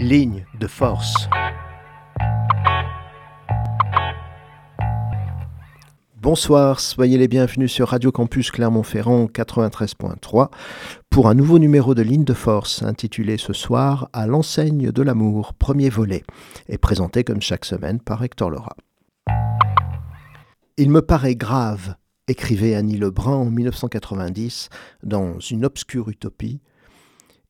Ligne de force. Bonsoir, soyez les bienvenus sur Radio Campus Clermont-Ferrand 93.3 pour un nouveau numéro de Ligne de Force intitulé ce soir À l'enseigne de l'amour, premier volet, et présenté comme chaque semaine par Hector Laura. Il me paraît grave, écrivait Annie Lebrun en 1990 dans Une obscure utopie,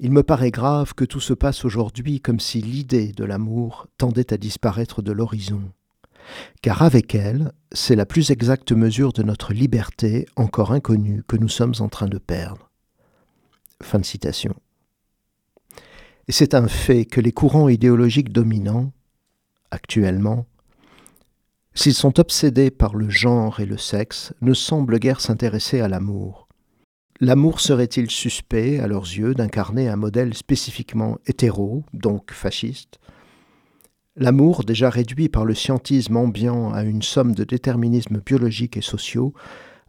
il me paraît grave que tout se passe aujourd'hui comme si l'idée de l'amour tendait à disparaître de l'horizon. Car avec elle, c'est la plus exacte mesure de notre liberté encore inconnue que nous sommes en train de perdre. Fin de citation. Et c'est un fait que les courants idéologiques dominants, actuellement, s'ils sont obsédés par le genre et le sexe, ne semblent guère s'intéresser à l'amour. L'amour serait-il suspect, à leurs yeux, d'incarner un modèle spécifiquement hétéro, donc fasciste? L'amour, déjà réduit par le scientisme ambiant à une somme de déterminismes biologiques et sociaux,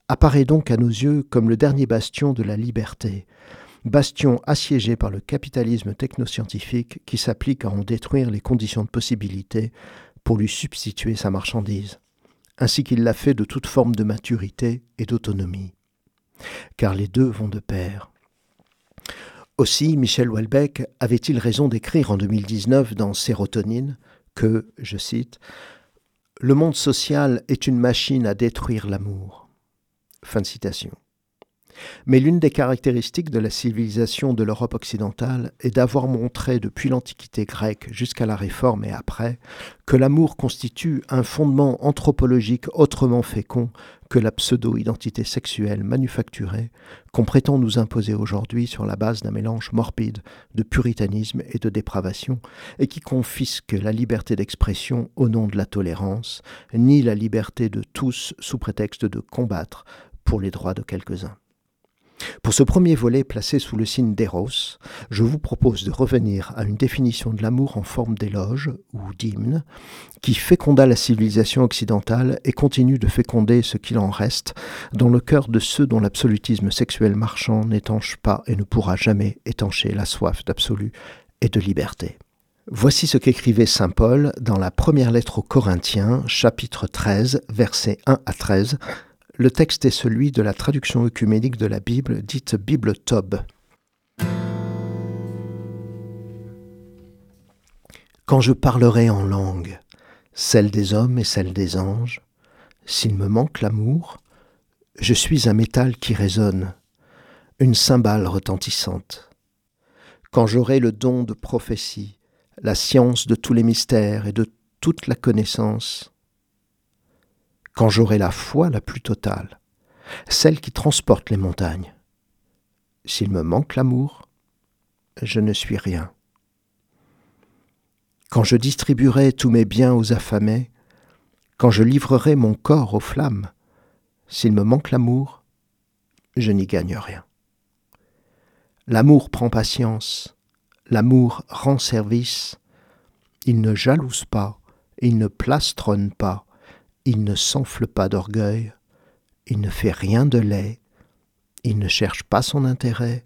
apparaît donc à nos yeux comme le dernier bastion de la liberté, bastion assiégé par le capitalisme technoscientifique qui s'applique à en détruire les conditions de possibilité pour lui substituer sa marchandise, ainsi qu'il l'a fait de toute forme de maturité et d'autonomie car les deux vont de pair. Aussi, Michel Houellebecq avait-il raison d'écrire en 2019 dans Sérotonine que, je cite, Le monde social est une machine à détruire l'amour. Fin de citation. Mais l'une des caractéristiques de la civilisation de l'Europe occidentale est d'avoir montré depuis l'Antiquité grecque jusqu'à la Réforme et après que l'amour constitue un fondement anthropologique autrement fécond que la pseudo-identité sexuelle manufacturée qu'on prétend nous imposer aujourd'hui sur la base d'un mélange morbide de puritanisme et de dépravation, et qui confisque la liberté d'expression au nom de la tolérance, ni la liberté de tous sous prétexte de combattre pour les droits de quelques-uns. Pour ce premier volet placé sous le signe d'Eros, je vous propose de revenir à une définition de l'amour en forme d'éloge ou d'hymne qui féconda la civilisation occidentale et continue de féconder ce qu'il en reste dans le cœur de ceux dont l'absolutisme sexuel marchand n'étanche pas et ne pourra jamais étancher la soif d'absolu et de liberté. Voici ce qu'écrivait Saint Paul dans la première lettre aux Corinthiens, chapitre 13, versets 1 à 13, le texte est celui de la traduction œcuménique de la Bible, dite Bible Tob. Quand je parlerai en langue, celle des hommes et celle des anges, s'il me manque l'amour, je suis un métal qui résonne, une cymbale retentissante. Quand j'aurai le don de prophétie, la science de tous les mystères et de toute la connaissance, quand j'aurai la foi la plus totale, celle qui transporte les montagnes. S'il me manque l'amour, je ne suis rien. Quand je distribuerai tous mes biens aux affamés, quand je livrerai mon corps aux flammes, s'il me manque l'amour, je n'y gagne rien. L'amour prend patience, l'amour rend service, il ne jalouse pas, il ne plastronne pas, il ne s'enfle pas d'orgueil, il ne fait rien de laid, il ne cherche pas son intérêt,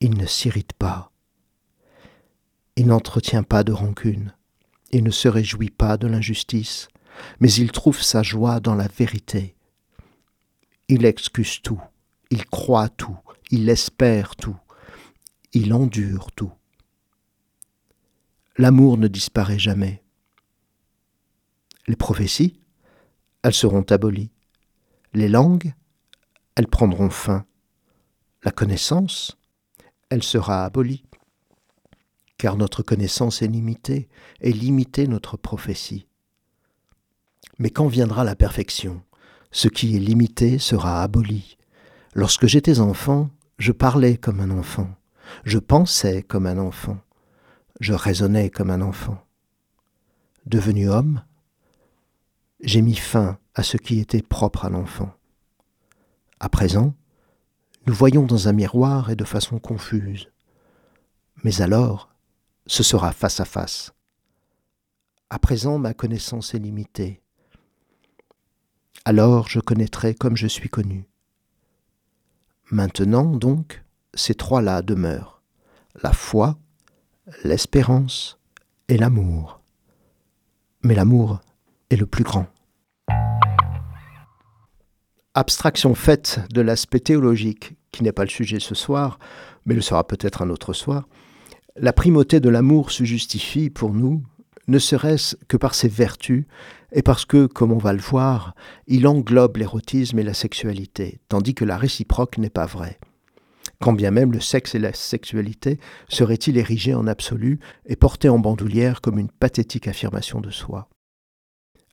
il ne s'irrite pas, il n'entretient pas de rancune, il ne se réjouit pas de l'injustice, mais il trouve sa joie dans la vérité. Il excuse tout, il croit tout, il espère tout, il endure tout. L'amour ne disparaît jamais. Les prophéties, elles seront abolies. Les langues, elles prendront fin. La connaissance, elle sera abolie. Car notre connaissance est limitée, et limitée notre prophétie. Mais quand viendra la perfection, ce qui est limité sera aboli. Lorsque j'étais enfant, je parlais comme un enfant, je pensais comme un enfant, je raisonnais comme un enfant. Devenu homme, j'ai mis fin à ce qui était propre à l'enfant. À présent, nous voyons dans un miroir et de façon confuse. Mais alors, ce sera face à face. À présent, ma connaissance est limitée. Alors je connaîtrai comme je suis connu. Maintenant, donc, ces trois-là demeurent. La foi, l'espérance est l'amour. Mais l'amour est le plus grand. Abstraction faite de l'aspect théologique, qui n'est pas le sujet ce soir, mais le sera peut-être un autre soir, la primauté de l'amour se justifie pour nous, ne serait-ce que par ses vertus, et parce que, comme on va le voir, il englobe l'érotisme et la sexualité, tandis que la réciproque n'est pas vraie. Quand bien même le sexe et la sexualité seraient-ils érigés en absolu et portés en bandoulière comme une pathétique affirmation de soi?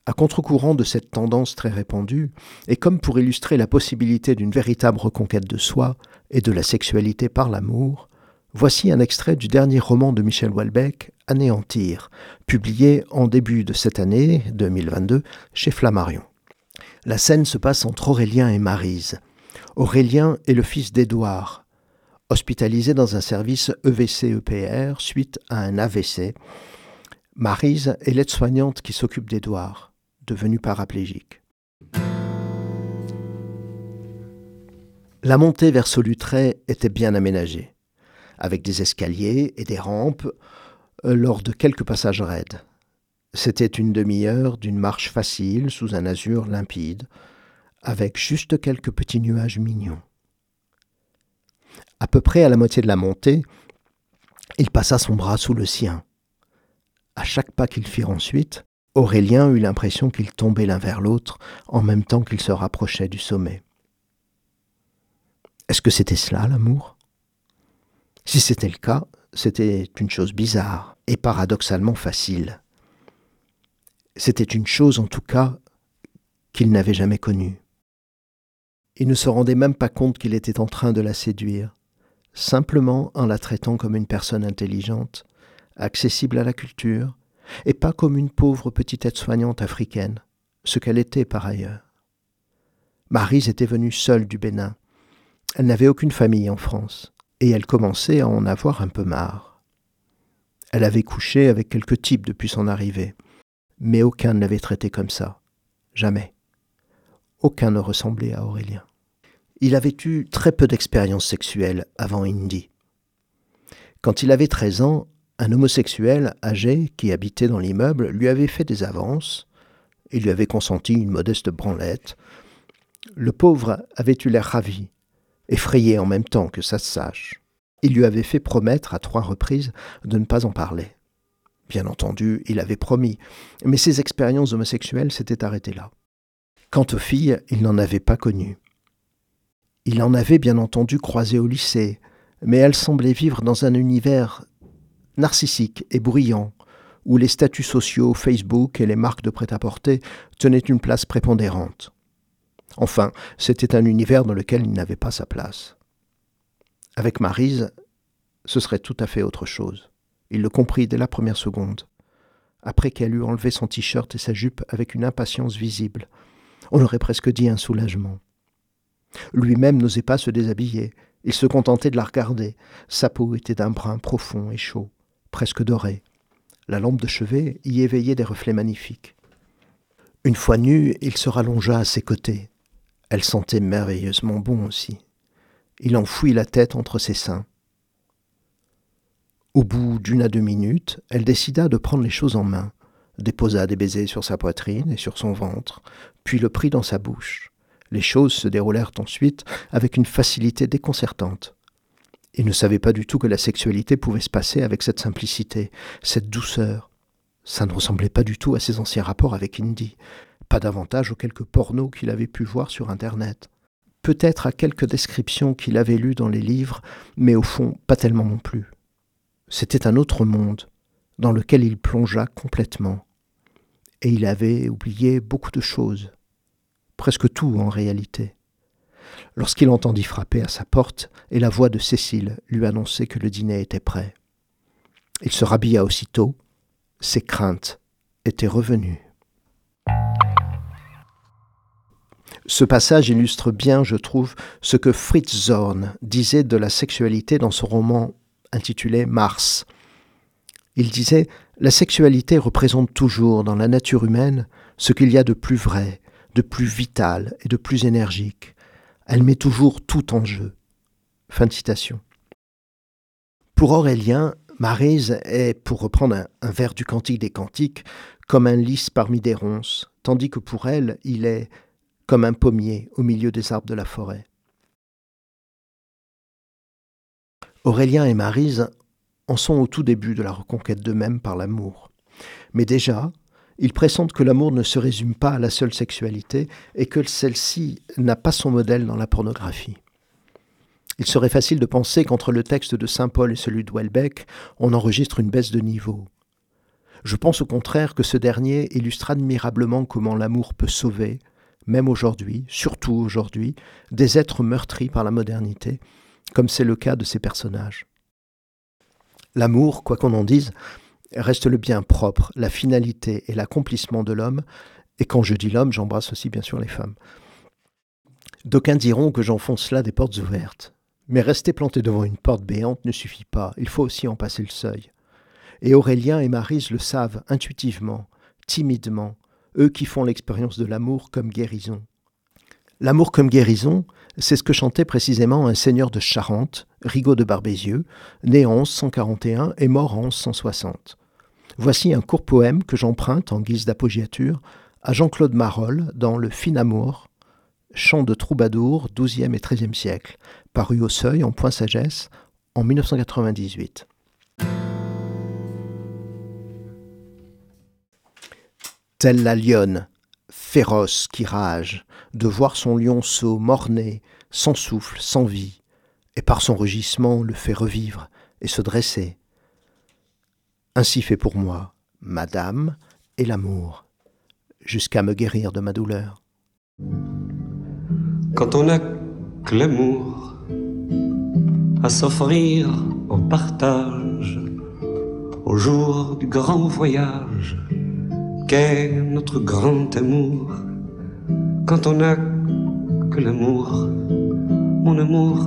À contre-courant de cette tendance très répandue, et comme pour illustrer la possibilité d'une véritable reconquête de soi et de la sexualité par l'amour, Voici un extrait du dernier roman de Michel Houellebecq, Anéantir, publié en début de cette année 2022 chez Flammarion. La scène se passe entre Aurélien et Marise. Aurélien est le fils d'Édouard, hospitalisé dans un service EVC-EPR suite à un AVC. Marise est l'aide-soignante qui s'occupe d'Édouard, devenu paraplégique. La montée vers Solutré était bien aménagée avec des escaliers et des rampes euh, lors de quelques passages raides. C'était une demi-heure d'une marche facile sous un azur limpide, avec juste quelques petits nuages mignons. À peu près à la moitié de la montée, il passa son bras sous le sien. À chaque pas qu'ils firent ensuite, Aurélien eut l'impression qu'ils tombaient l'un vers l'autre en même temps qu'ils se rapprochaient du sommet. Est-ce que c'était cela l'amour? Si c'était le cas, c'était une chose bizarre et paradoxalement facile. C'était une chose en tout cas qu'il n'avait jamais connue. Il ne se rendait même pas compte qu'il était en train de la séduire, simplement en la traitant comme une personne intelligente, accessible à la culture, et pas comme une pauvre petite aide-soignante africaine, ce qu'elle était par ailleurs. Marise était venue seule du Bénin. Elle n'avait aucune famille en France et elle commençait à en avoir un peu marre. Elle avait couché avec quelques types depuis son arrivée, mais aucun ne l'avait traité comme ça. Jamais. Aucun ne ressemblait à Aurélien. Il avait eu très peu d'expérience sexuelle avant Indy. Quand il avait 13 ans, un homosexuel âgé qui habitait dans l'immeuble lui avait fait des avances et lui avait consenti une modeste branlette. Le pauvre avait eu l'air ravi effrayé en même temps que ça se sache. Il lui avait fait promettre à trois reprises de ne pas en parler. Bien entendu, il avait promis, mais ses expériences homosexuelles s'étaient arrêtées là. Quant aux filles, il n'en avait pas connu. Il en avait bien entendu croisé au lycée, mais elles semblaient vivre dans un univers narcissique et bruyant, où les statuts sociaux, Facebook et les marques de prêt-à-porter tenaient une place prépondérante. Enfin, c'était un univers dans lequel il n'avait pas sa place. Avec Marise, ce serait tout à fait autre chose. Il le comprit dès la première seconde, après qu'elle eut enlevé son t-shirt et sa jupe avec une impatience visible. On aurait presque dit un soulagement. Lui-même n'osait pas se déshabiller, il se contentait de la regarder. Sa peau était d'un brun profond et chaud, presque doré. La lampe de chevet y éveillait des reflets magnifiques. Une fois nu, il se rallongea à ses côtés, elle sentait merveilleusement bon aussi. Il enfouit la tête entre ses seins. Au bout d'une à deux minutes, elle décida de prendre les choses en main, déposa des baisers sur sa poitrine et sur son ventre, puis le prit dans sa bouche. Les choses se déroulèrent ensuite avec une facilité déconcertante. Il ne savait pas du tout que la sexualité pouvait se passer avec cette simplicité, cette douceur. Ça ne ressemblait pas du tout à ses anciens rapports avec Indy pas davantage aux quelques pornos qu'il avait pu voir sur Internet. Peut-être à quelques descriptions qu'il avait lues dans les livres, mais au fond pas tellement non plus. C'était un autre monde, dans lequel il plongea complètement. Et il avait oublié beaucoup de choses, presque tout en réalité. Lorsqu'il entendit frapper à sa porte et la voix de Cécile lui annoncer que le dîner était prêt. Il se rhabilla aussitôt, ses craintes étaient revenues. Ce passage illustre bien, je trouve, ce que Fritz Zorn disait de la sexualité dans son roman intitulé Mars. Il disait La sexualité représente toujours dans la nature humaine ce qu'il y a de plus vrai, de plus vital et de plus énergique. Elle met toujours tout en jeu. Fin de citation. Pour Aurélien, Marise est, pour reprendre un, vers du Cantique des Cantiques, comme un lys parmi des ronces, tandis que pour elle, il est comme un pommier au milieu des arbres de la forêt. Aurélien et Marise en sont au tout début de la reconquête d'eux-mêmes par l'amour. Mais déjà, ils pressentent que l'amour ne se résume pas à la seule sexualité et que celle-ci n'a pas son modèle dans la pornographie. Il serait facile de penser qu'entre le texte de Saint Paul et celui de Welbeck, on enregistre une baisse de niveau. Je pense au contraire que ce dernier illustre admirablement comment l'amour peut sauver, même aujourd'hui, surtout aujourd'hui, des êtres meurtris par la modernité, comme c'est le cas de ces personnages. L'amour, quoi qu'on en dise, reste le bien propre, la finalité et l'accomplissement de l'homme, et quand je dis l'homme, j'embrasse aussi bien sûr les femmes. D'aucuns diront que j'enfonce là des portes ouvertes. Mais rester planté devant une porte béante ne suffit pas, il faut aussi en passer le seuil. Et Aurélien et Marise le savent intuitivement, timidement, eux qui font l'expérience de l'amour comme guérison. L'amour comme guérison, c'est ce que chantait précisément un seigneur de Charente, Rigaud de Barbézieux, né en 1141 et mort en 1160. Voici un court poème que j'emprunte en guise d'apoggiature à Jean-Claude Marolles dans Le Fin Amour, chant de troubadour XIIe et XIIIe siècle, paru au Seuil en point sagesse en 1998. Telle la lionne, féroce qui rage, de voir son lionceau morné, sans souffle, sans vie, et par son rugissement le fait revivre et se dresser. Ainsi fait pour moi, madame, et l'amour, jusqu'à me guérir de ma douleur. Quand on a que l'amour, à s'offrir au partage au jour du grand voyage qu'est notre grand amour. Quand on n'a que l'amour, mon amour,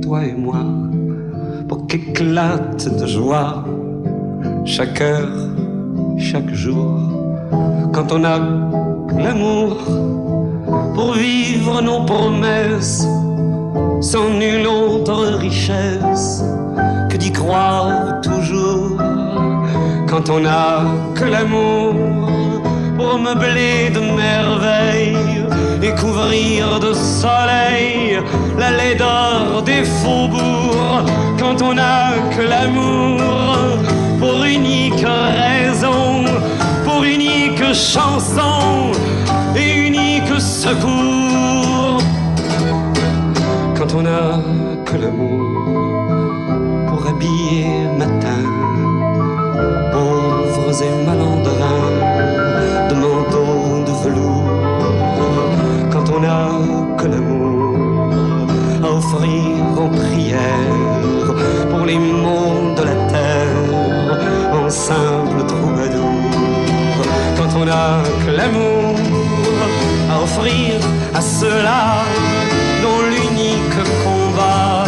toi et moi, pour qu'éclate de joie chaque heure, chaque jour. Quand on a l'amour, pour vivre nos promesses sans nulle autre richesse que d'y croire toujours. Quand on n'a que l'amour pour meubler de merveilles et couvrir de soleil la laideur des faubourgs. Quand on n'a que l'amour pour unique raison, pour unique chanson et unique secours. Quand on n'a que l'amour pour habiller matin, pauvres et malandrins de manteaux de velours, quand on n'a que l'amour à offrir en prière pour les monts simple troubadour, quand on n'a que l'amour à offrir à ceux-là dont l'unique combat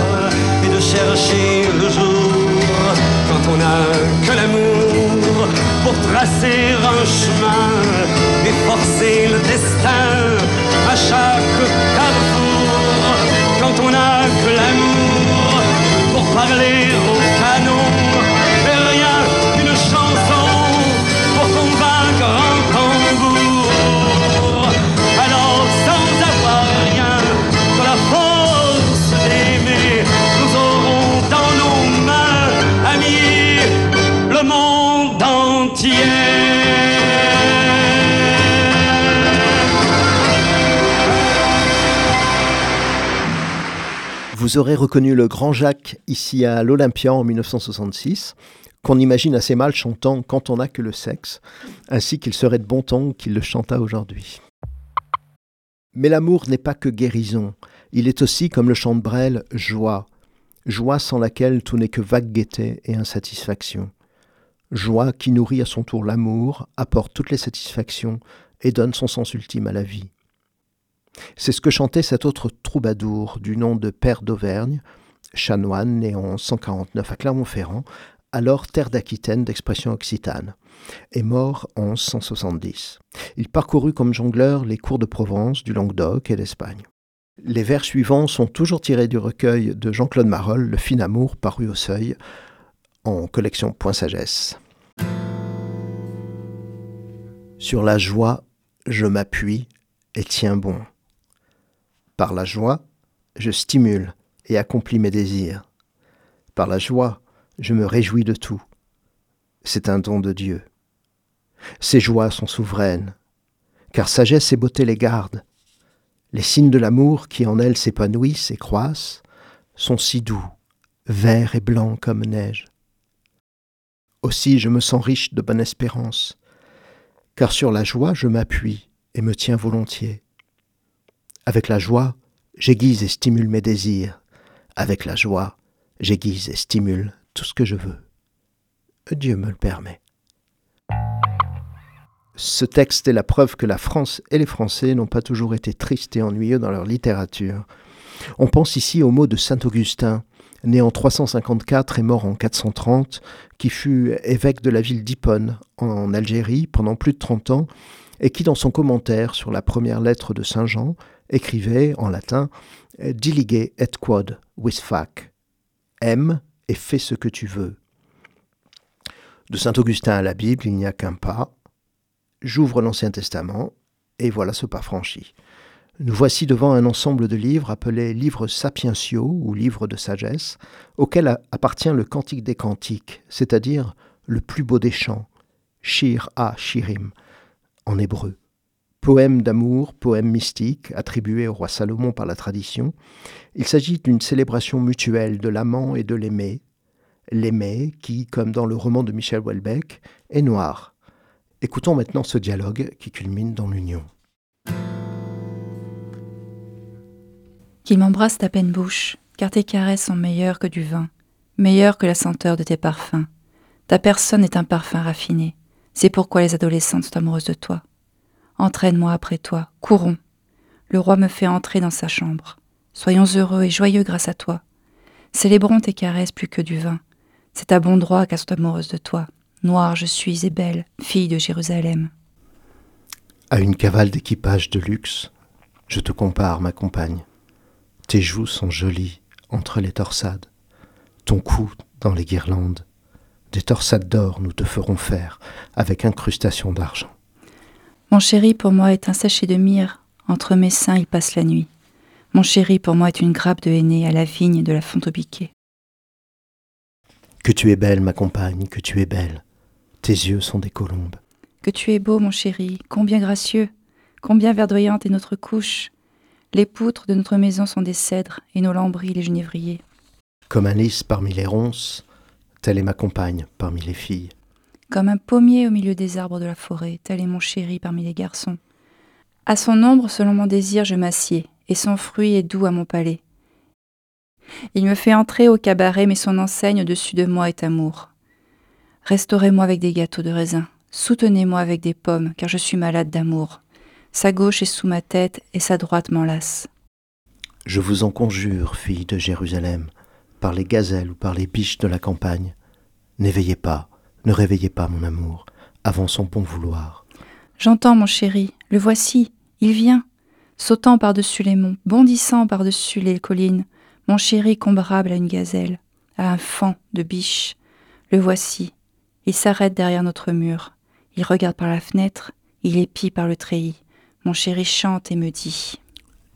est de chercher le jour. Quand on n'a que l'amour pour tracer un chemin et forcer le destin Vous aurez reconnu le grand Jacques ici à l'Olympia en 1966, qu'on imagine assez mal chantant Quand on n'a que le sexe, ainsi qu'il serait de bon ton qu'il le chanta aujourd'hui. Mais l'amour n'est pas que guérison, il est aussi, comme le chante Brel, joie, joie sans laquelle tout n'est que vague gaieté et insatisfaction. Joie qui nourrit à son tour l'amour, apporte toutes les satisfactions et donne son sens ultime à la vie. C'est ce que chantait cet autre troubadour du nom de Père d'Auvergne, chanoine né en 149 à Clermont-Ferrand, alors terre d'Aquitaine d'expression occitane, et mort en 1170. Il parcourut comme jongleur les cours de Provence, du Languedoc et d'Espagne. Les vers suivants sont toujours tirés du recueil de Jean-Claude Marolles, Le fin amour, paru au seuil en collection Point Sagesse. Sur la joie, je m'appuie et tiens bon. Par la joie, je stimule et accomplis mes désirs. Par la joie, je me réjouis de tout. C'est un don de Dieu. Ces joies sont souveraines, car sagesse et beauté les gardent. Les signes de l'amour qui en elles s'épanouissent et croissent sont si doux, verts et blancs comme neige. Aussi je me sens riche de bonne espérance, car sur la joie je m'appuie et me tiens volontiers. Avec la joie, j'aiguise et stimule mes désirs. Avec la joie, j'aiguise et stimule tout ce que je veux. Dieu me le permet. Ce texte est la preuve que la France et les Français n'ont pas toujours été tristes et ennuyeux dans leur littérature. On pense ici au mot de saint Augustin, né en 354 et mort en 430, qui fut évêque de la ville d'Hippone, en Algérie, pendant plus de 30 ans, et qui, dans son commentaire sur la première lettre de Saint Jean, écrivait en latin Dilige et quod vis fac. Aime et fais ce que tu veux. De saint Augustin à la Bible, il n'y a qu'un pas. J'ouvre l'Ancien Testament, et voilà ce pas franchi. Nous voici devant un ensemble de livres appelés livres sapientiaux ou livres de sagesse, auquel appartient le Cantique des Cantiques, c'est-à-dire le plus beau des chants, Shir a Shirim, en hébreu. Poème d'amour, poème mystique, attribué au roi Salomon par la tradition, il s'agit d'une célébration mutuelle de l'amant et de l'aimé, l'aimé qui, comme dans le roman de Michel Houellebecq, est noir. Écoutons maintenant ce dialogue qui culmine dans l'union. qu'il m'embrasse ta peine bouche, car tes caresses sont meilleures que du vin, meilleures que la senteur de tes parfums. Ta personne est un parfum raffiné, c'est pourquoi les adolescentes sont amoureuses de toi. Entraîne-moi après toi, courons. Le roi me fait entrer dans sa chambre. Soyons heureux et joyeux grâce à toi. Célébrons tes caresses plus que du vin. C'est à bon droit qu'elles sont amoureuses de toi. Noire je suis et belle, fille de Jérusalem. À une cavale d'équipage de luxe, je te compare, ma compagne. Tes joues sont jolies entre les torsades, ton cou dans les guirlandes. Des torsades d'or nous te ferons faire, avec incrustation d'argent. Mon chéri pour moi est un sachet de myrrhe, entre mes seins il passe la nuit. Mon chéri pour moi est une grappe de henné à la vigne de la fonte au biquet. Que tu es belle, ma compagne, que tu es belle. Tes yeux sont des colombes. Que tu es beau, mon chéri, combien gracieux, combien verdoyante est notre couche, les poutres de notre maison sont des cèdres et nos lambris les genévriers. Comme un lys parmi les ronces, telle est ma compagne parmi les filles. Comme un pommier au milieu des arbres de la forêt, tel est mon chéri parmi les garçons. À son ombre, selon mon désir, je m'assieds, et son fruit est doux à mon palais. Il me fait entrer au cabaret, mais son enseigne au-dessus de moi est amour. Restaurez-moi avec des gâteaux de raisin, soutenez-moi avec des pommes, car je suis malade d'amour. Sa gauche est sous ma tête et sa droite m'enlace. Je vous en conjure, fille de Jérusalem, par les gazelles ou par les biches de la campagne, n'éveillez pas, ne réveillez pas mon amour, avant son bon vouloir. J'entends, mon chéri, le voici, il vient, sautant par-dessus les monts, bondissant par-dessus les collines, mon chéri comparable à une gazelle, à un fan de biche. Le voici, il s'arrête derrière notre mur, il regarde par la fenêtre, il épie par le treillis. Mon chéri chante et me dit.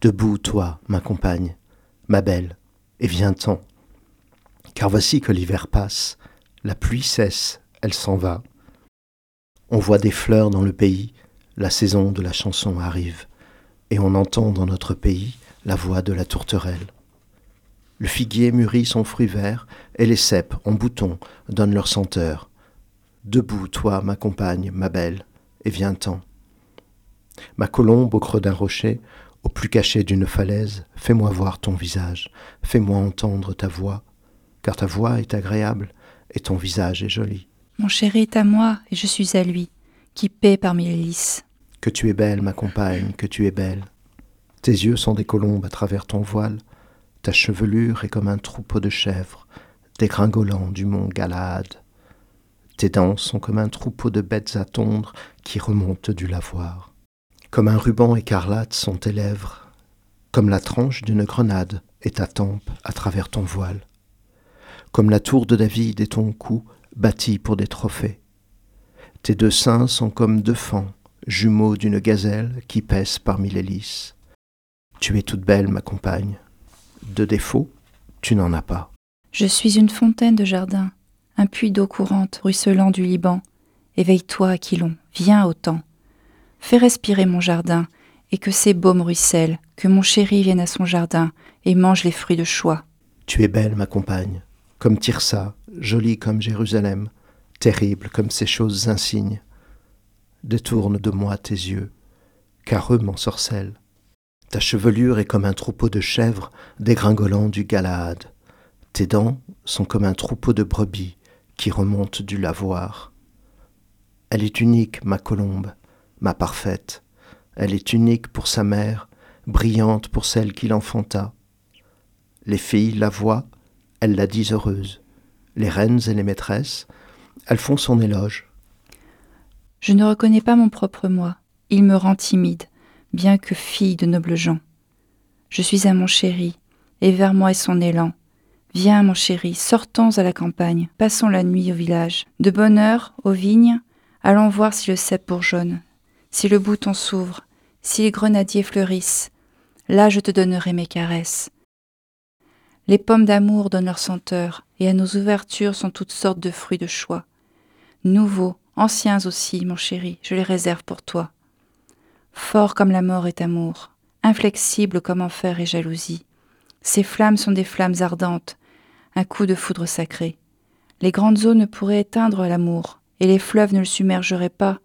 Debout, toi, ma compagne, ma belle, et viens-t'en. Car voici que l'hiver passe, la pluie cesse, elle s'en va. On voit des fleurs dans le pays, la saison de la chanson arrive, et on entend dans notre pays la voix de la tourterelle. Le figuier mûrit son fruit vert, et les cèpes en bouton donnent leur senteur. Debout, toi, ma compagne, ma belle, et viens-t'en. Ma colombe au creux d'un rocher, au plus caché d'une falaise, fais-moi voir ton visage, fais-moi entendre ta voix, car ta voix est agréable et ton visage est joli. Mon chéri est à moi et je suis à lui, qui paie parmi les lys. Que tu es belle, ma compagne, que tu es belle. Tes yeux sont des colombes à travers ton voile, ta chevelure est comme un troupeau de chèvres, dégringolant du mont Galaad. Tes dents sont comme un troupeau de bêtes à tondre qui remontent du lavoir. Comme un ruban écarlate sont tes lèvres, comme la tranche d'une grenade est ta tempe à travers ton voile. comme la tour de David et ton cou bâti pour des trophées. Tes deux seins sont comme deux fans, jumeaux d'une gazelle qui pèse parmi les lys. Tu es toute belle, ma compagne. De défaut, tu n'en as pas. Je suis une fontaine de jardin, un puits d'eau courante ruisselant du Liban. Éveille-toi, Aquilon, viens au temps. Fais respirer mon jardin, et que ces baumes ruissellent, que mon chéri vienne à son jardin et mange les fruits de choix. Tu es belle, ma compagne, comme Tirsa, jolie comme Jérusalem, terrible comme ces choses insignes. Détourne de moi tes yeux, car eux m'ensorcellent. Ta chevelure est comme un troupeau de chèvres dégringolant du Galaad. Tes dents sont comme un troupeau de brebis qui remontent du lavoir. Elle est unique, ma colombe, ma parfaite. Elle est unique pour sa mère, brillante pour celle qui l'enfanta. Les filles la voient, elles la disent heureuse. Les reines et les maîtresses, elles font son éloge. Je ne reconnais pas mon propre moi. Il me rend timide, bien que fille de nobles gens. Je suis à mon chéri, et vers moi est son élan. Viens, mon chéri, sortons à la campagne, passons la nuit au village. De bonne heure, aux vignes, allons voir si le cep bourgeonne, si le bouton s'ouvre, si les grenadiers fleurissent. Là je te donnerai mes caresses. Les pommes d'amour donnent leur senteur, et à nos ouvertures sont toutes sortes de fruits de choix. Nouveaux, anciens aussi, mon chéri, je les réserve pour toi. Fort comme la mort est amour, inflexible comme enfer et jalousie. Ces flammes sont des flammes ardentes, un coup de foudre sacré. Les grandes eaux ne pourraient éteindre l'amour, et les fleuves ne le submergeraient pas.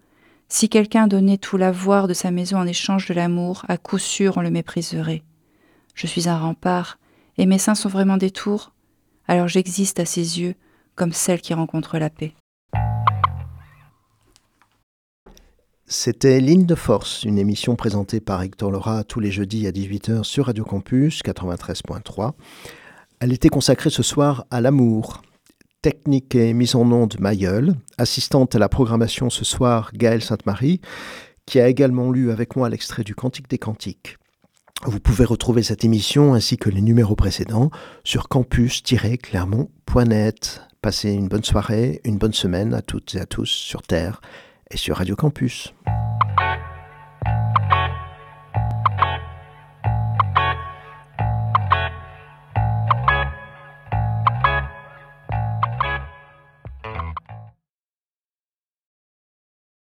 Si quelqu'un donnait tout l'avoir de sa maison en échange de l'amour, à coup sûr on le mépriserait. Je suis un rempart, et mes seins sont vraiment des tours, alors j'existe à ses yeux comme celle qui rencontre la paix. C'était Ligne de Force, une émission présentée par Hector Laura tous les jeudis à 18h sur Radio Campus 93.3. Elle était consacrée ce soir à l'amour. Technique et mise en onde Mayol, assistante à la programmation ce soir Gaëlle Sainte-Marie, qui a également lu avec moi l'extrait du Cantique des Cantiques. Vous pouvez retrouver cette émission ainsi que les numéros précédents sur campus-clermont.net. Passez une bonne soirée, une bonne semaine à toutes et à tous sur Terre et sur Radio Campus.